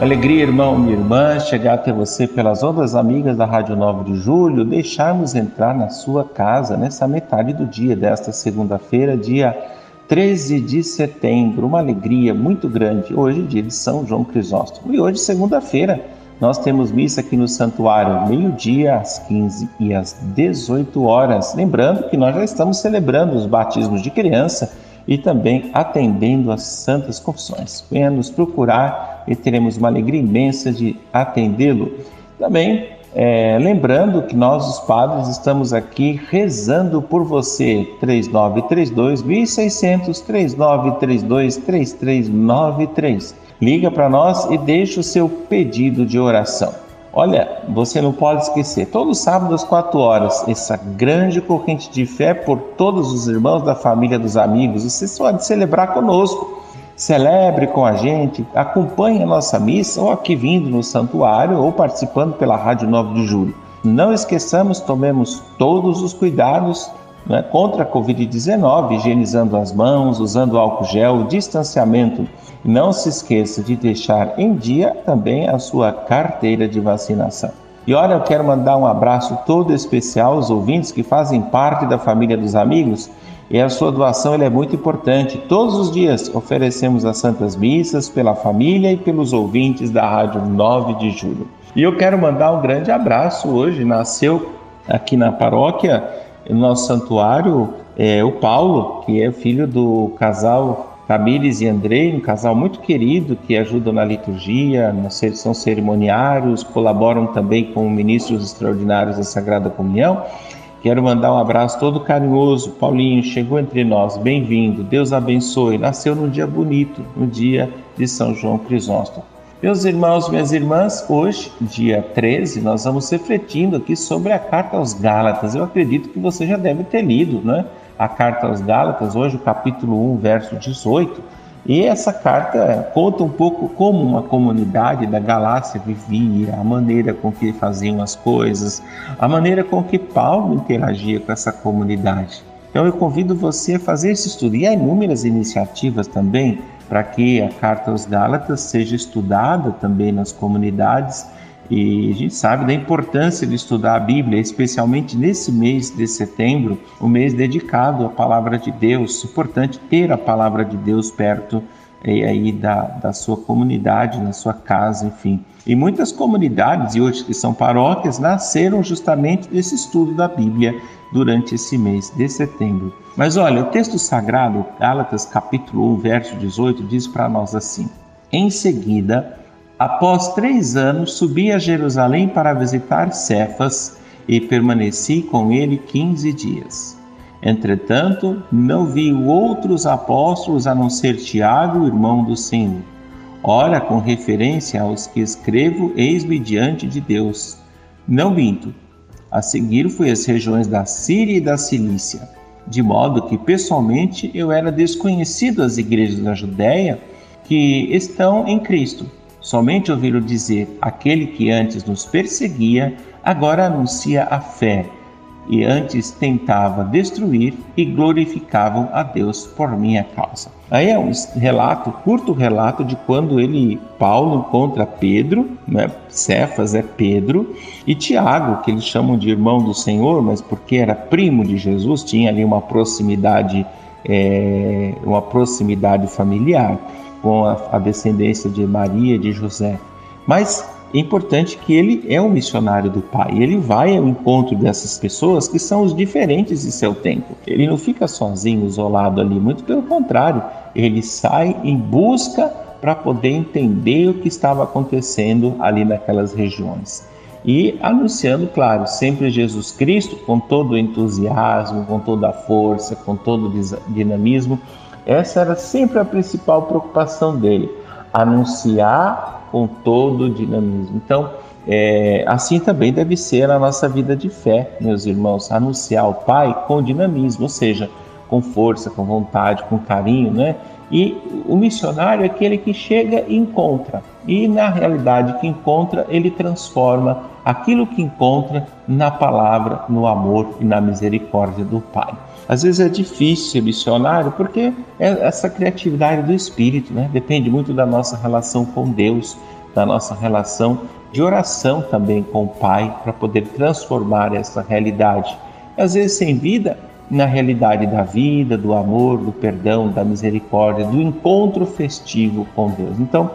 Alegria, irmão, minha irmã, chegar até você pelas ondas amigas da Rádio 9 de Julho, deixarmos entrar na sua casa nessa metade do dia desta segunda-feira, dia 13 de setembro. Uma alegria muito grande. Hoje, dia de São João Crisóstomo. E hoje, segunda-feira, nós temos missa aqui no santuário, meio-dia, às 15 e às 18 horas. Lembrando que nós já estamos celebrando os batismos de criança e também atendendo às santas confissões. Venha nos procurar e teremos uma alegria imensa de atendê-lo. Também é, lembrando que nós, os padres, estamos aqui rezando por você. 3932 1600 3932 3393. Liga para nós e deixa o seu pedido de oração. Olha, você não pode esquecer, todo sábado às 4 horas, essa grande corrente de fé por todos os irmãos da família dos amigos. Você pode celebrar conosco. Celebre com a gente, acompanhe a nossa missa ou aqui vindo no santuário ou participando pela Rádio 9 de Julho. Não esqueçamos, tomemos todos os cuidados né, contra a Covid-19, higienizando as mãos, usando álcool gel, distanciamento. Não se esqueça de deixar em dia também a sua carteira de vacinação. E olha, eu quero mandar um abraço todo especial aos ouvintes que fazem parte da família dos amigos e a sua doação é muito importante. Todos os dias oferecemos as Santas Missas pela família e pelos ouvintes da Rádio 9 de Julho. E eu quero mandar um grande abraço hoje. Nasceu aqui na paróquia no nosso santuário, é, o Paulo, que é filho do casal Tamires e Andrei, um casal muito querido que ajuda na liturgia, são cerimoniários, colaboram também com ministros extraordinários da Sagrada Comunhão. Quero mandar um abraço todo carinhoso. Paulinho chegou entre nós, bem-vindo. Deus abençoe. Nasceu num dia bonito, no dia de São João Crisóstomo. Meus irmãos, minhas irmãs, hoje, dia 13, nós vamos refletindo aqui sobre a carta aos Gálatas. Eu acredito que você já deve ter lido, né? A carta aos Gálatas, hoje o capítulo 1, verso 18. E essa carta conta um pouco como uma comunidade da Galácia vivia, a maneira com que faziam as coisas, a maneira com que Paulo interagia com essa comunidade. Então eu convido você a fazer esse estudo. E há inúmeras iniciativas também para que a Carta aos Gálatas seja estudada também nas comunidades. E a gente sabe da importância de estudar a Bíblia, especialmente nesse mês de setembro, o um mês dedicado à palavra de Deus. É importante ter a palavra de Deus perto e aí da, da sua comunidade, na sua casa, enfim. E muitas comunidades, e hoje que são paróquias, nasceram justamente desse estudo da Bíblia durante esse mês de setembro. Mas olha, o texto sagrado, Gálatas capítulo 1, verso 18, diz para nós assim: Em seguida, após três anos, subi a Jerusalém para visitar Cefas e permaneci com ele quinze dias. Entretanto, não vi outros apóstolos a não ser Tiago, irmão do Senhor. Ora, com referência aos que escrevo, eis-me diante de Deus. Não minto. A seguir fui às regiões da Síria e da Cilícia, de modo que pessoalmente eu era desconhecido às igrejas da Judéia que estão em Cristo. Somente ouviram dizer: aquele que antes nos perseguia, agora anuncia a fé e antes tentava destruir e glorificavam a Deus por minha causa. Aí é um relato, curto relato de quando ele, Paulo, encontra Pedro, né? Cefas é Pedro, e Tiago, que eles chamam de irmão do Senhor, mas porque era primo de Jesus, tinha ali uma proximidade, é, uma proximidade familiar com a, a descendência de Maria e de José. Mas é importante que ele é um missionário do Pai. Ele vai ao encontro dessas pessoas que são os diferentes de seu tempo. Ele não fica sozinho, isolado ali, muito pelo contrário, ele sai em busca para poder entender o que estava acontecendo ali naquelas regiões. E anunciando, claro, sempre Jesus Cristo com todo o entusiasmo, com toda a força, com todo o dinamismo. Essa era sempre a principal preocupação dele, anunciar com todo o dinamismo. Então, É, assim também deve ser a nossa vida de fé, meus irmãos, anunciar o Pai com dinamismo, ou seja, com força, com vontade, com carinho, né? E o missionário é aquele que chega e encontra. E na realidade que encontra, ele transforma aquilo que encontra na palavra, no amor e na misericórdia do Pai. Às vezes é difícil ser missionário porque é essa criatividade do espírito, né? Depende muito da nossa relação com Deus, da nossa relação de oração também com o Pai para poder transformar essa realidade. Às vezes sem vida, na realidade da vida, do amor, do perdão, da misericórdia, do encontro festivo com Deus. Então,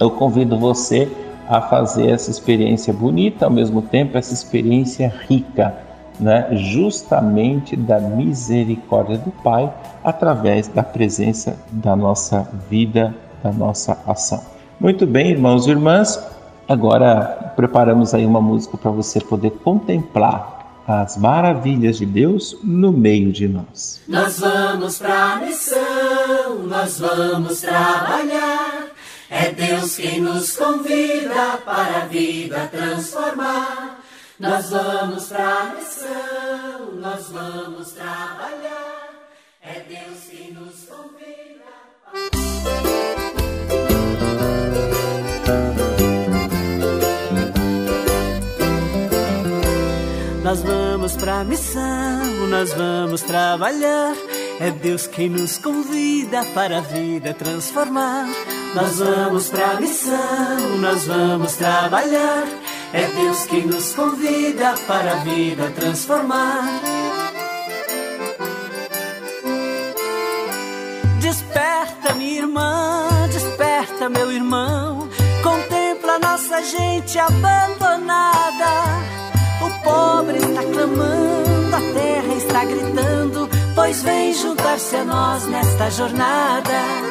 eu convido você a fazer essa experiência bonita, ao mesmo tempo essa experiência rica né, justamente da misericórdia do Pai através da presença da nossa vida, da nossa ação. Muito bem, irmãos e irmãs, agora preparamos aí uma música para você poder contemplar as maravilhas de Deus no meio de nós. Nós vamos para a missão, nós vamos trabalhar. É Deus quem nos convida para a vida transformar. Nós vamos para a missão, nós vamos trabalhar. É Deus quem nos convida. Nós vamos pra missão, nós vamos trabalhar. É Deus quem nos convida para a vida transformar. Nós vamos pra missão, nós vamos trabalhar. É Deus quem nos convida para a vida transformar. Desperta, minha irmã, desperta, meu irmão. Contempla nossa gente abandonada. O pobre está clamando, a terra está gritando. Pois vem juntar-se a nós nesta jornada.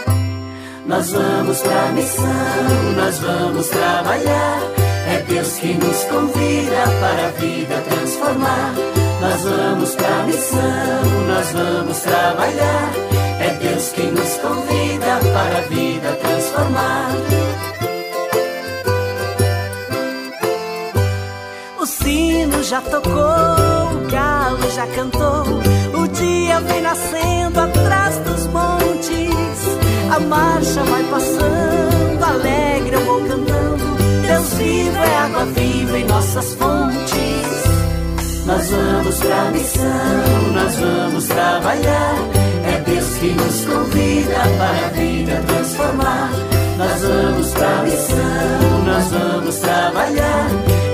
Nós vamos pra missão, nós vamos trabalhar. É Deus que nos convida para a vida transformar. Nós vamos para a missão, nós vamos trabalhar. É Deus quem nos convida para a vida transformar. O sino já tocou, o galo já cantou. O dia vem nascendo atrás dos montes. A marcha vai passando, alegre eu vou cantando. Deus vivo é água viva em nossas fontes. Nós vamos pra missão, nós vamos trabalhar. É Deus que nos convida para a vida transformar. Nós vamos pra missão, nós vamos trabalhar.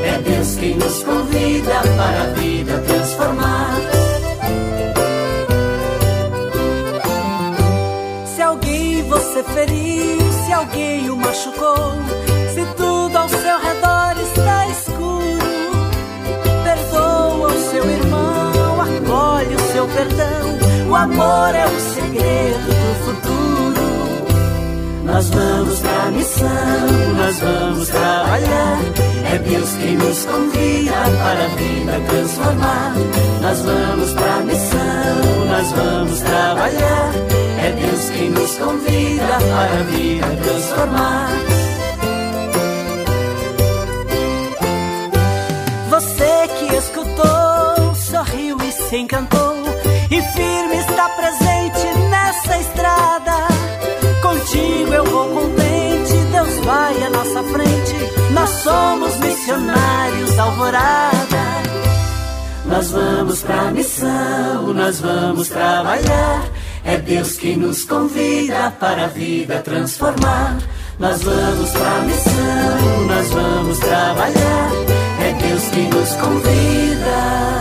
É Deus que nos convida para a vida transformar. Se alguém você feriu, se alguém o machucou seu perdão. O amor é o segredo do futuro. Nós vamos pra missão, nós vamos trabalhar. É Deus quem nos convida para a vida transformar. Nós vamos pra missão, nós vamos trabalhar. É Deus quem nos convida para a vida transformar. escutou, sorriu e se encantou. Somos missionários da alvorada. Nós vamos pra missão, nós vamos trabalhar. É Deus quem nos convida para a vida transformar. Nós vamos pra missão, nós vamos trabalhar. É Deus quem nos convida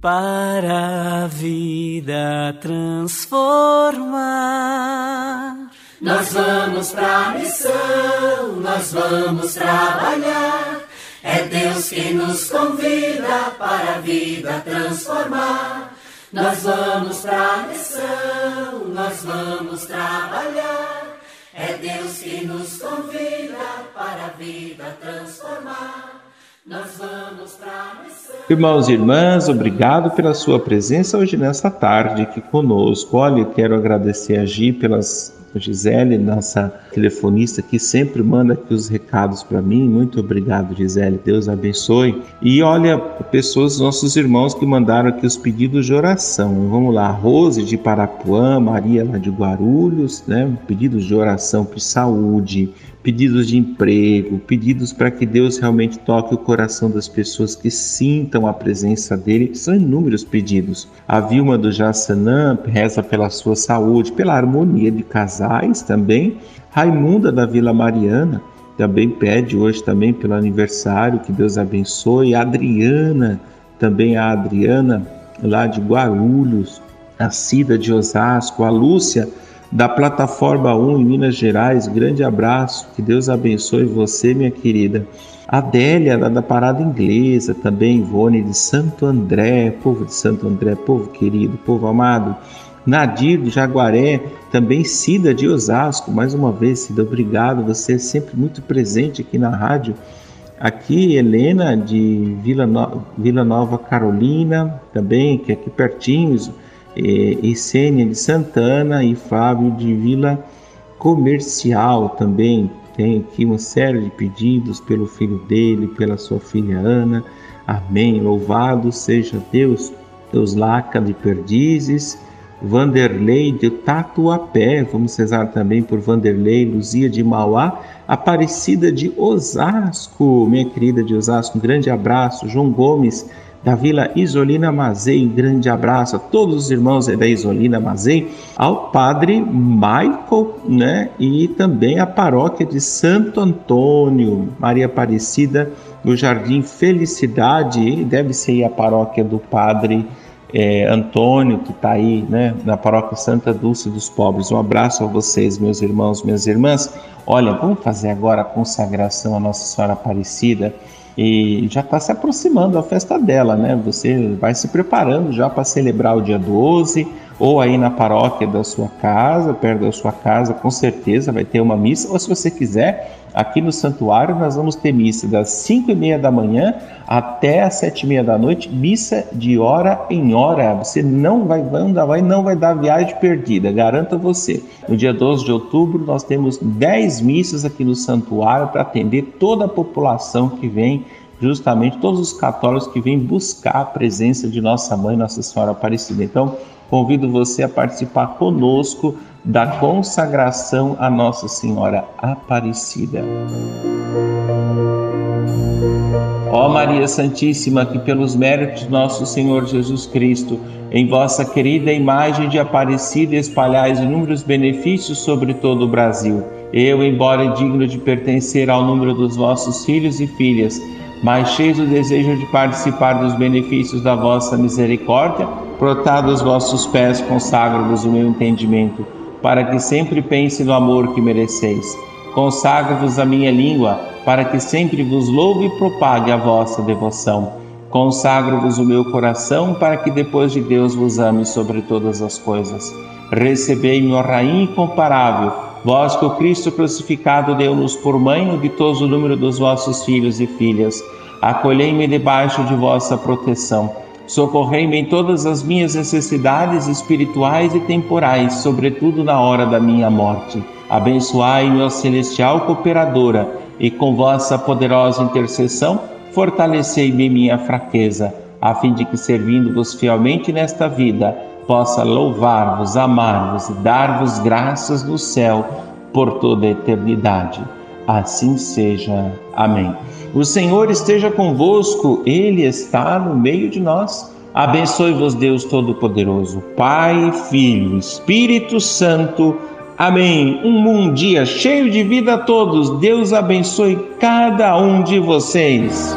para a vida transformar. Nós vamos pra missão, nós vamos trabalhar. É Deus quem nos convida para a vida transformar. Nós vamos pra missão, nós vamos trabalhar. É Deus que nos convida para a vida transformar. Nós vamos pra missão. Irmãos e irmãs, obrigado pela sua presença hoje nesta tarde aqui conosco. Olha, eu quero agradecer a Gi pelas Gisele, nossa telefonista que sempre manda aqui os recados para mim. Muito obrigado, Gisele. Deus abençoe. E olha, pessoas, nossos irmãos que mandaram aqui os pedidos de oração. Vamos lá, Rose de Parapuã, Maria lá de Guarulhos, né? Pedidos de oração por saúde, pedidos de emprego, pedidos para que Deus realmente toque o coração das pessoas que sintam a presença dele. São inúmeros pedidos. A Vilma do Jassanã reza pela sua saúde, pela harmonia de casais também. Raimunda da Vila Mariana também pede hoje também pelo aniversário, que Deus abençoe. A Adriana, também a Adriana lá de Guarulhos, a Cida de Osasco, a Lúcia da Plataforma 1 em Minas Gerais. Grande abraço, que Deus abençoe você, minha querida. Adélia, lá da Parada Inglesa, também Ivone de Santo André, povo de Santo André, povo querido, povo amado. Nadir de Jaguaré, também Cida de Osasco, mais uma vez, Cida, obrigado, você é sempre muito presente aqui na rádio. Aqui, Helena de Vila, no... Vila Nova Carolina, também, que é aqui pertinho, e Sênia de Santana e Fábio de Vila Comercial também. Tem aqui uma série de pedidos pelo filho dele, pela sua filha Ana. Amém. Louvado seja Deus, Deus Laca de Perdizes, Vanderlei de Tatuapé, vamos rezar também por Vanderlei, Luzia de Mauá, Aparecida de Osasco, minha querida de Osasco, um grande abraço, João Gomes da Vila Isolina Mazei. Grande abraço a todos os irmãos da Isolina Mazei, ao Padre Michael, né? E também a paróquia de Santo Antônio, Maria Aparecida, no Jardim Felicidade, deve ser a paróquia do Padre é, Antônio, que está aí, né, na paróquia Santa Dulce dos Pobres. Um abraço a vocês, meus irmãos, minhas irmãs. Olha, vamos fazer agora a consagração à Nossa Senhora Aparecida e já está se aproximando a festa dela, né? Você vai se preparando já para celebrar o dia 12, ou aí na paróquia da sua casa, perto da sua casa, com certeza vai ter uma missa, ou se você quiser, aqui no santuário nós vamos ter missa das 5 e meia da manhã até as 7 e meia da noite, missa de hora em hora. Você não vai, não vai, não vai dar viagem perdida, garanto você. No dia 12 de outubro nós temos 10 missas aqui no santuário para atender toda a população que vem justamente todos os católicos que vêm buscar a presença de Nossa Mãe, Nossa Senhora Aparecida. Então, convido você a participar conosco da consagração a Nossa Senhora Aparecida. Ó Maria Santíssima, que pelos méritos de nosso Senhor Jesus Cristo, em vossa querida imagem de Aparecida espalhais inúmeros benefícios sobre todo o Brasil. Eu, embora digno de pertencer ao número dos vossos filhos e filhas, mas cheios do desejo de participar dos benefícios da vossa misericórdia, brotado os vossos pés, consagro-vos o meu entendimento, para que sempre pense no amor que mereceis. Consagro-vos a minha língua, para que sempre vos louve e propague a vossa devoção. Consagro-vos o meu coração, para que depois de Deus vos ame sobre todas as coisas. Recebei-me, ó Rainha incomparável, vós que o Cristo crucificado deu-nos por mãe o ditoso número dos vossos filhos e filhas. Acolhei-me debaixo de vossa proteção Socorrei-me em todas as minhas necessidades espirituais e temporais, sobretudo na hora da minha morte. Abençoai-me, ó celestial cooperadora, e com vossa poderosa intercessão, fortalecei-me minha fraqueza, a fim de que, servindo-vos fielmente nesta vida, possa louvar-vos, amar-vos e dar-vos graças no céu por toda a eternidade. Assim seja. Amém. O Senhor esteja convosco, Ele está no meio de nós. Abençoe-vos, Deus Todo-Poderoso, Pai, Filho, Espírito Santo. Amém. Um bom dia cheio de vida a todos. Deus abençoe cada um de vocês.